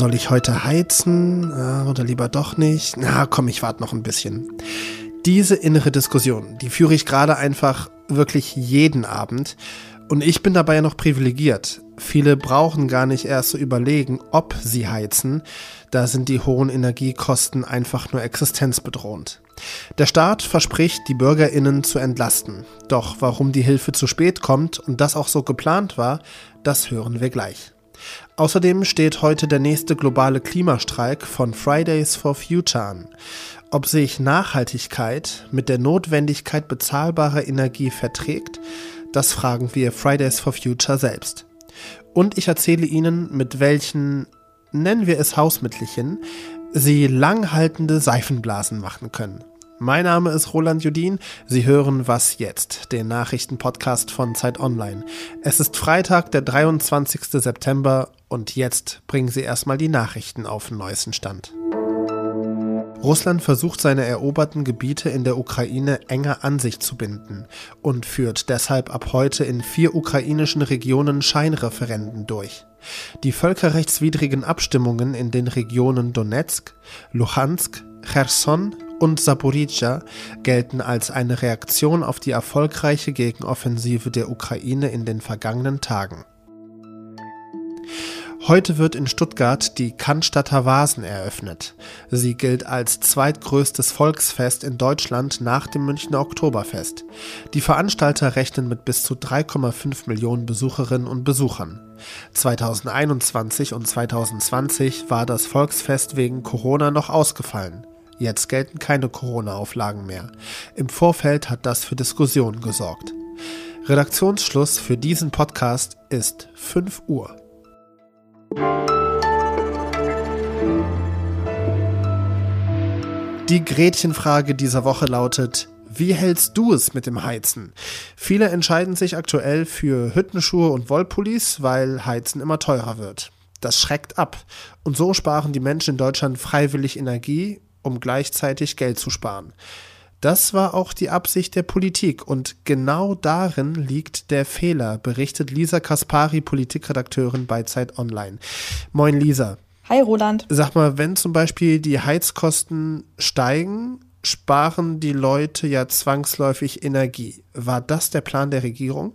Soll ich heute heizen oder lieber doch nicht? Na komm, ich warte noch ein bisschen. Diese innere Diskussion, die führe ich gerade einfach wirklich jeden Abend. Und ich bin dabei ja noch privilegiert. Viele brauchen gar nicht erst zu so überlegen, ob sie heizen. Da sind die hohen Energiekosten einfach nur existenzbedrohend. Der Staat verspricht, die Bürgerinnen zu entlasten. Doch warum die Hilfe zu spät kommt und das auch so geplant war, das hören wir gleich. Außerdem steht heute der nächste globale Klimastreik von Fridays for Future an. Ob sich Nachhaltigkeit mit der Notwendigkeit bezahlbarer Energie verträgt, das fragen wir Fridays for Future selbst. Und ich erzähle Ihnen, mit welchen, nennen wir es Hausmittelchen, Sie langhaltende Seifenblasen machen können. Mein Name ist Roland Judin. Sie hören Was jetzt, den Nachrichtenpodcast von Zeit Online. Es ist Freitag, der 23. September und jetzt bringen Sie erstmal die Nachrichten auf den neuesten Stand. Russland versucht seine eroberten Gebiete in der Ukraine enger an sich zu binden und führt deshalb ab heute in vier ukrainischen Regionen Scheinreferenden durch. Die völkerrechtswidrigen Abstimmungen in den Regionen Donetsk, Luhansk, Cherson und Saporizhia gelten als eine Reaktion auf die erfolgreiche Gegenoffensive der Ukraine in den vergangenen Tagen. Heute wird in Stuttgart die Cannstatter Vasen eröffnet. Sie gilt als zweitgrößtes Volksfest in Deutschland nach dem Münchner Oktoberfest. Die Veranstalter rechnen mit bis zu 3,5 Millionen Besucherinnen und Besuchern. 2021 und 2020 war das Volksfest wegen Corona noch ausgefallen. Jetzt gelten keine Corona-Auflagen mehr. Im Vorfeld hat das für Diskussionen gesorgt. Redaktionsschluss für diesen Podcast ist 5 Uhr. Die Gretchenfrage dieser Woche lautet, wie hältst du es mit dem Heizen? Viele entscheiden sich aktuell für Hüttenschuhe und Wollpullis, weil Heizen immer teurer wird. Das schreckt ab. Und so sparen die Menschen in Deutschland freiwillig Energie, um gleichzeitig Geld zu sparen. Das war auch die Absicht der Politik und genau darin liegt der Fehler, berichtet Lisa Kaspari, Politikredakteurin bei Zeit Online. Moin Lisa. Hi Roland. Sag mal, wenn zum Beispiel die Heizkosten steigen, sparen die Leute ja zwangsläufig Energie. War das der Plan der Regierung?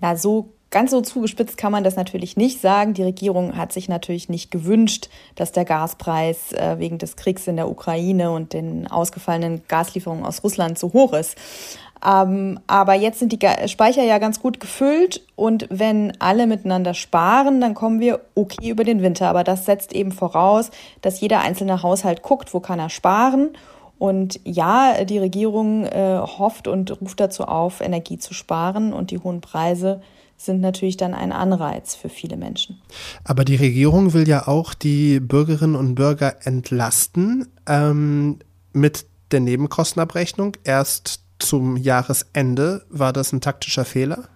Na, so Ganz so zugespitzt kann man das natürlich nicht sagen. Die Regierung hat sich natürlich nicht gewünscht, dass der Gaspreis äh, wegen des Kriegs in der Ukraine und den ausgefallenen Gaslieferungen aus Russland so hoch ist. Ähm, aber jetzt sind die Speicher ja ganz gut gefüllt und wenn alle miteinander sparen, dann kommen wir okay über den Winter. Aber das setzt eben voraus, dass jeder einzelne Haushalt guckt, wo kann er sparen. Und ja, die Regierung äh, hofft und ruft dazu auf, Energie zu sparen und die hohen Preise sind natürlich dann ein Anreiz für viele Menschen. Aber die Regierung will ja auch die Bürgerinnen und Bürger entlasten ähm, mit der Nebenkostenabrechnung. Erst zum Jahresende war das ein taktischer Fehler?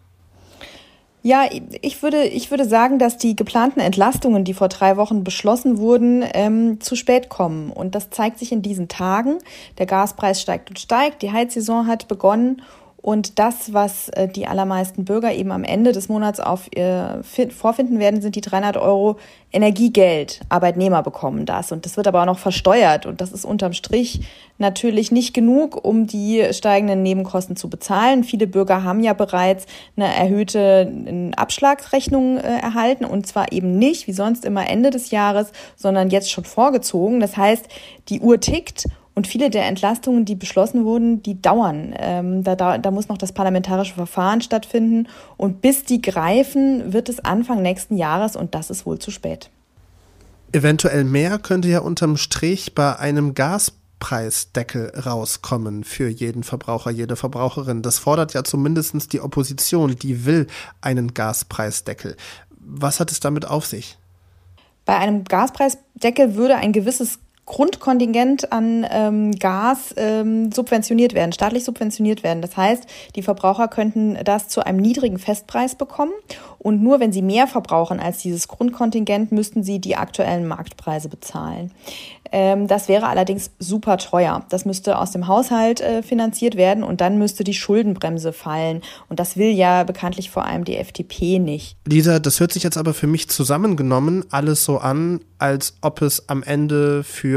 Ja, ich würde, ich würde sagen, dass die geplanten Entlastungen, die vor drei Wochen beschlossen wurden, ähm, zu spät kommen. Und das zeigt sich in diesen Tagen. Der Gaspreis steigt und steigt, die Heizsaison hat begonnen und das, was äh, die allermeisten Bürger eben am Ende des Monats auf ihr vorfinden werden, sind die 300 Euro Energiegeld. Arbeitnehmer bekommen das. Und das wird aber auch noch versteuert. Und das ist unterm Strich natürlich nicht genug, um die steigenden Nebenkosten zu bezahlen. Viele Bürger haben ja bereits eine erhöhte Abschlagsrechnung äh, erhalten. Und zwar eben nicht, wie sonst immer Ende des Jahres, sondern jetzt schon vorgezogen. Das heißt, die Uhr tickt und viele der Entlastungen, die beschlossen wurden, die dauern. Ähm, da, da, da muss noch das parlamentarische Verfahren stattfinden. Und bis die greifen, wird es Anfang nächsten Jahres und das ist wohl zu spät. Eventuell mehr könnte ja unterm Strich bei einem Gaspreisdeckel rauskommen für jeden Verbraucher, jede Verbraucherin. Das fordert ja zumindest die Opposition, die will einen Gaspreisdeckel. Was hat es damit auf sich? Bei einem Gaspreisdeckel würde ein gewisses Grundkontingent an ähm, Gas ähm, subventioniert werden, staatlich subventioniert werden. Das heißt, die Verbraucher könnten das zu einem niedrigen Festpreis bekommen und nur wenn sie mehr verbrauchen als dieses Grundkontingent, müssten sie die aktuellen Marktpreise bezahlen. Ähm, das wäre allerdings super teuer. Das müsste aus dem Haushalt äh, finanziert werden und dann müsste die Schuldenbremse fallen. Und das will ja bekanntlich vor allem die FDP nicht. Lisa, das hört sich jetzt aber für mich zusammengenommen alles so an, als ob es am Ende für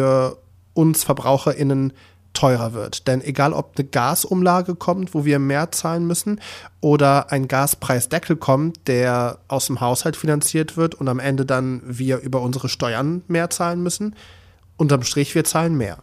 uns VerbraucherInnen teurer wird. Denn egal, ob eine Gasumlage kommt, wo wir mehr zahlen müssen, oder ein Gaspreisdeckel kommt, der aus dem Haushalt finanziert wird und am Ende dann wir über unsere Steuern mehr zahlen müssen, unterm Strich, wir zahlen mehr.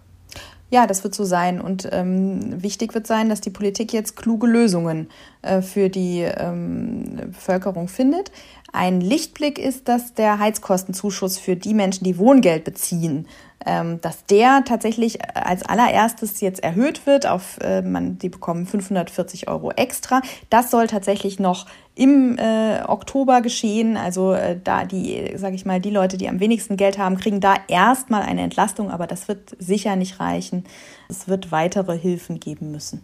Ja, das wird so sein. Und ähm, wichtig wird sein, dass die Politik jetzt kluge Lösungen äh, für die ähm, Bevölkerung findet. Ein Lichtblick ist, dass der Heizkostenzuschuss für die Menschen, die Wohngeld beziehen, ähm, dass der tatsächlich als allererstes jetzt erhöht wird auf, äh, man, die bekommen 540 Euro extra. Das soll tatsächlich noch im äh, Oktober geschehen. Also äh, da die, sage ich mal, die Leute, die am wenigsten Geld haben, kriegen da erstmal eine Entlastung, aber das wird sicher nicht reichen. Es wird weitere Hilfen geben müssen.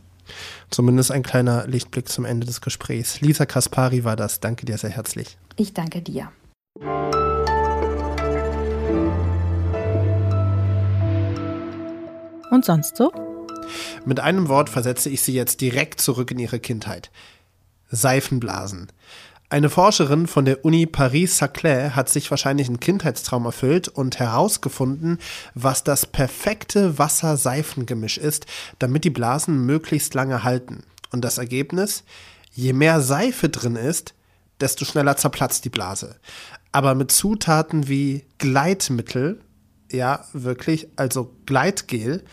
Zumindest ein kleiner Lichtblick zum Ende des Gesprächs. Lisa Kaspari war das. Danke dir sehr herzlich. Ich danke dir. Und sonst so? Mit einem Wort versetze ich Sie jetzt direkt zurück in Ihre Kindheit. Seifenblasen. Eine Forscherin von der Uni Paris-Saclay hat sich wahrscheinlich einen Kindheitstraum erfüllt und herausgefunden, was das perfekte Wasser-Seifengemisch ist, damit die Blasen möglichst lange halten. Und das Ergebnis? Je mehr Seife drin ist, desto schneller zerplatzt die Blase. Aber mit Zutaten wie Gleitmittel, ja wirklich, also Gleitgel,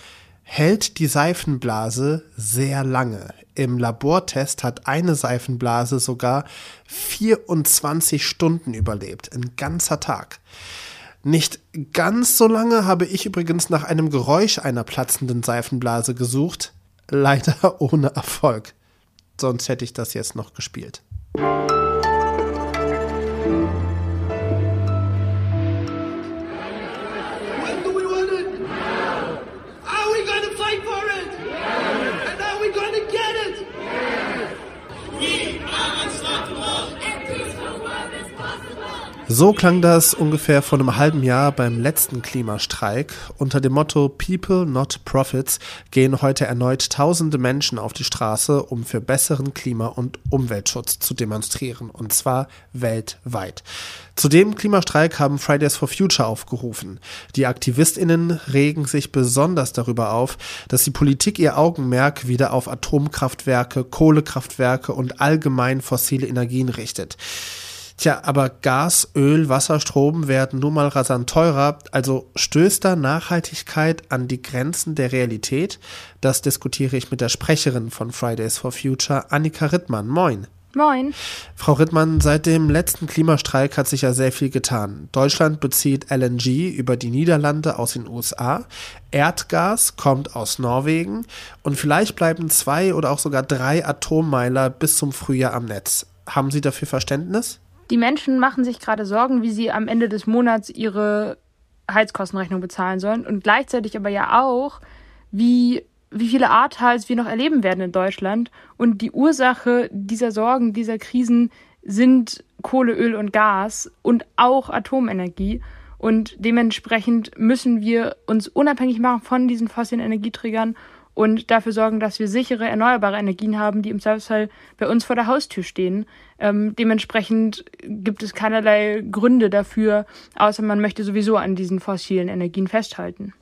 hält die Seifenblase sehr lange. Im Labortest hat eine Seifenblase sogar 24 Stunden überlebt, ein ganzer Tag. Nicht ganz so lange habe ich übrigens nach einem Geräusch einer platzenden Seifenblase gesucht, leider ohne Erfolg. Sonst hätte ich das jetzt noch gespielt. So klang das ungefähr vor einem halben Jahr beim letzten Klimastreik. Unter dem Motto People not Profits gehen heute erneut tausende Menschen auf die Straße, um für besseren Klima- und Umweltschutz zu demonstrieren, und zwar weltweit. Zu dem Klimastreik haben Fridays for Future aufgerufen. Die Aktivistinnen regen sich besonders darüber auf, dass die Politik ihr Augenmerk wieder auf Atomkraftwerke, Kohlekraftwerke und allgemein fossile Energien richtet. Tja, aber Gas, Öl, Wasser, Strom werden nun mal rasant teurer. Also stößt da Nachhaltigkeit an die Grenzen der Realität? Das diskutiere ich mit der Sprecherin von Fridays for Future, Annika Rittmann. Moin. Moin. Frau Rittmann, seit dem letzten Klimastreik hat sich ja sehr viel getan. Deutschland bezieht LNG über die Niederlande aus den USA. Erdgas kommt aus Norwegen. Und vielleicht bleiben zwei oder auch sogar drei Atommeiler bis zum Frühjahr am Netz. Haben Sie dafür Verständnis? Die Menschen machen sich gerade Sorgen, wie sie am Ende des Monats ihre Heizkostenrechnung bezahlen sollen und gleichzeitig aber ja auch, wie, wie viele Ahrtals wir noch erleben werden in Deutschland. Und die Ursache dieser Sorgen, dieser Krisen sind Kohle, Öl und Gas und auch Atomenergie. Und dementsprechend müssen wir uns unabhängig machen von diesen fossilen Energieträgern und dafür sorgen, dass wir sichere erneuerbare Energien haben, die im Zweifelsfall bei uns vor der Haustür stehen. Ähm, dementsprechend gibt es keinerlei Gründe dafür, außer man möchte sowieso an diesen fossilen Energien festhalten.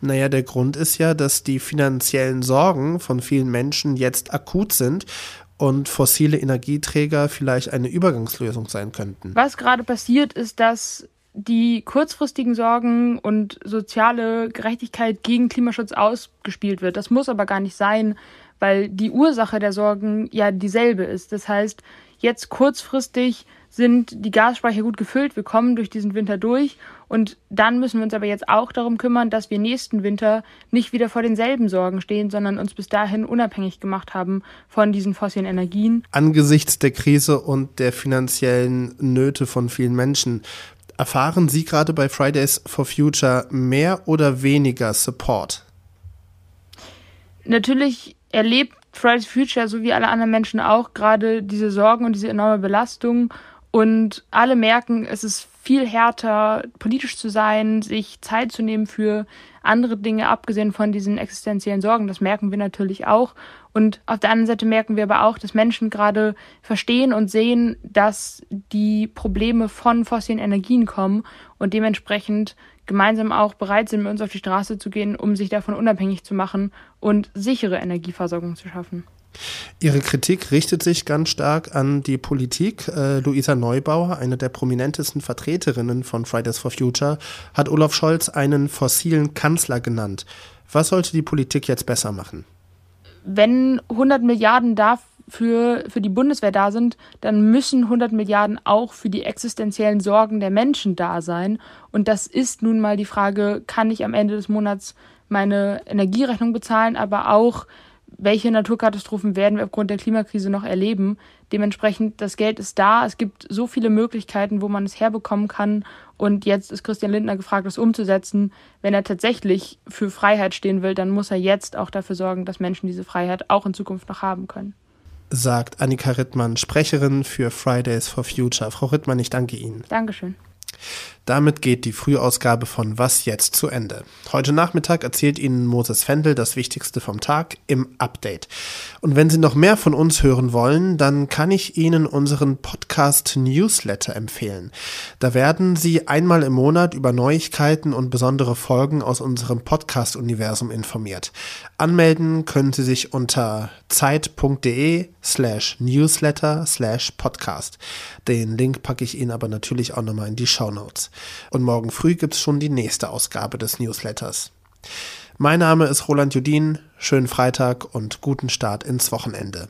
Naja, der Grund ist ja, dass die finanziellen Sorgen von vielen Menschen jetzt akut sind und fossile Energieträger vielleicht eine Übergangslösung sein könnten. Was gerade passiert, ist, dass die kurzfristigen Sorgen und soziale Gerechtigkeit gegen Klimaschutz ausgespielt wird. Das muss aber gar nicht sein, weil die Ursache der Sorgen ja dieselbe ist. Das heißt, jetzt kurzfristig sind die Gasspeicher gut gefüllt, wir kommen durch diesen Winter durch und dann müssen wir uns aber jetzt auch darum kümmern, dass wir nächsten Winter nicht wieder vor denselben Sorgen stehen, sondern uns bis dahin unabhängig gemacht haben von diesen fossilen Energien. Angesichts der Krise und der finanziellen Nöte von vielen Menschen Erfahren Sie gerade bei Fridays for Future mehr oder weniger Support? Natürlich erlebt Fridays for Future, so wie alle anderen Menschen auch, gerade diese Sorgen und diese enorme Belastung. Und alle merken, es ist viel härter, politisch zu sein, sich Zeit zu nehmen für andere Dinge, abgesehen von diesen existenziellen Sorgen. Das merken wir natürlich auch. Und auf der anderen Seite merken wir aber auch, dass Menschen gerade verstehen und sehen, dass die Probleme von fossilen Energien kommen und dementsprechend gemeinsam auch bereit sind, mit uns auf die Straße zu gehen, um sich davon unabhängig zu machen und sichere Energieversorgung zu schaffen. Ihre Kritik richtet sich ganz stark an die Politik. Äh, Luisa Neubauer, eine der prominentesten Vertreterinnen von Fridays for Future, hat Olaf Scholz einen fossilen Kanzler genannt. Was sollte die Politik jetzt besser machen? Wenn 100 Milliarden dafür für die Bundeswehr da sind, dann müssen 100 Milliarden auch für die existenziellen Sorgen der Menschen da sein. Und das ist nun mal die Frage, kann ich am Ende des Monats meine Energierechnung bezahlen, aber auch, welche Naturkatastrophen werden wir aufgrund der Klimakrise noch erleben. Dementsprechend, das Geld ist da. Es gibt so viele Möglichkeiten, wo man es herbekommen kann. Und jetzt ist Christian Lindner gefragt, das umzusetzen. Wenn er tatsächlich für Freiheit stehen will, dann muss er jetzt auch dafür sorgen, dass Menschen diese Freiheit auch in Zukunft noch haben können. Sagt Annika Rittmann, Sprecherin für Fridays for Future. Frau Rittmann, ich danke Ihnen. Dankeschön. Damit geht die Frühausgabe von Was jetzt zu Ende. Heute Nachmittag erzählt Ihnen Moses Fendel das Wichtigste vom Tag im Update. Und wenn Sie noch mehr von uns hören wollen, dann kann ich Ihnen unseren Podcast Newsletter empfehlen. Da werden Sie einmal im Monat über Neuigkeiten und besondere Folgen aus unserem Podcast-Universum informiert. Anmelden können Sie sich unter zeit.de slash newsletter slash podcast. Den Link packe ich Ihnen aber natürlich auch nochmal in die Show Notes. Und morgen früh gibt es schon die nächste Ausgabe des Newsletters. Mein Name ist Roland Judin. Schönen Freitag und guten Start ins Wochenende.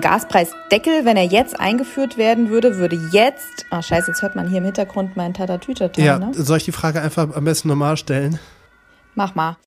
Gaspreisdeckel, wenn er jetzt eingeführt werden würde, würde jetzt. Ach, scheiße, jetzt hört man hier im Hintergrund meinen Tatatütata. Ja, ne? soll ich die Frage einfach am besten normal stellen? Mach mal.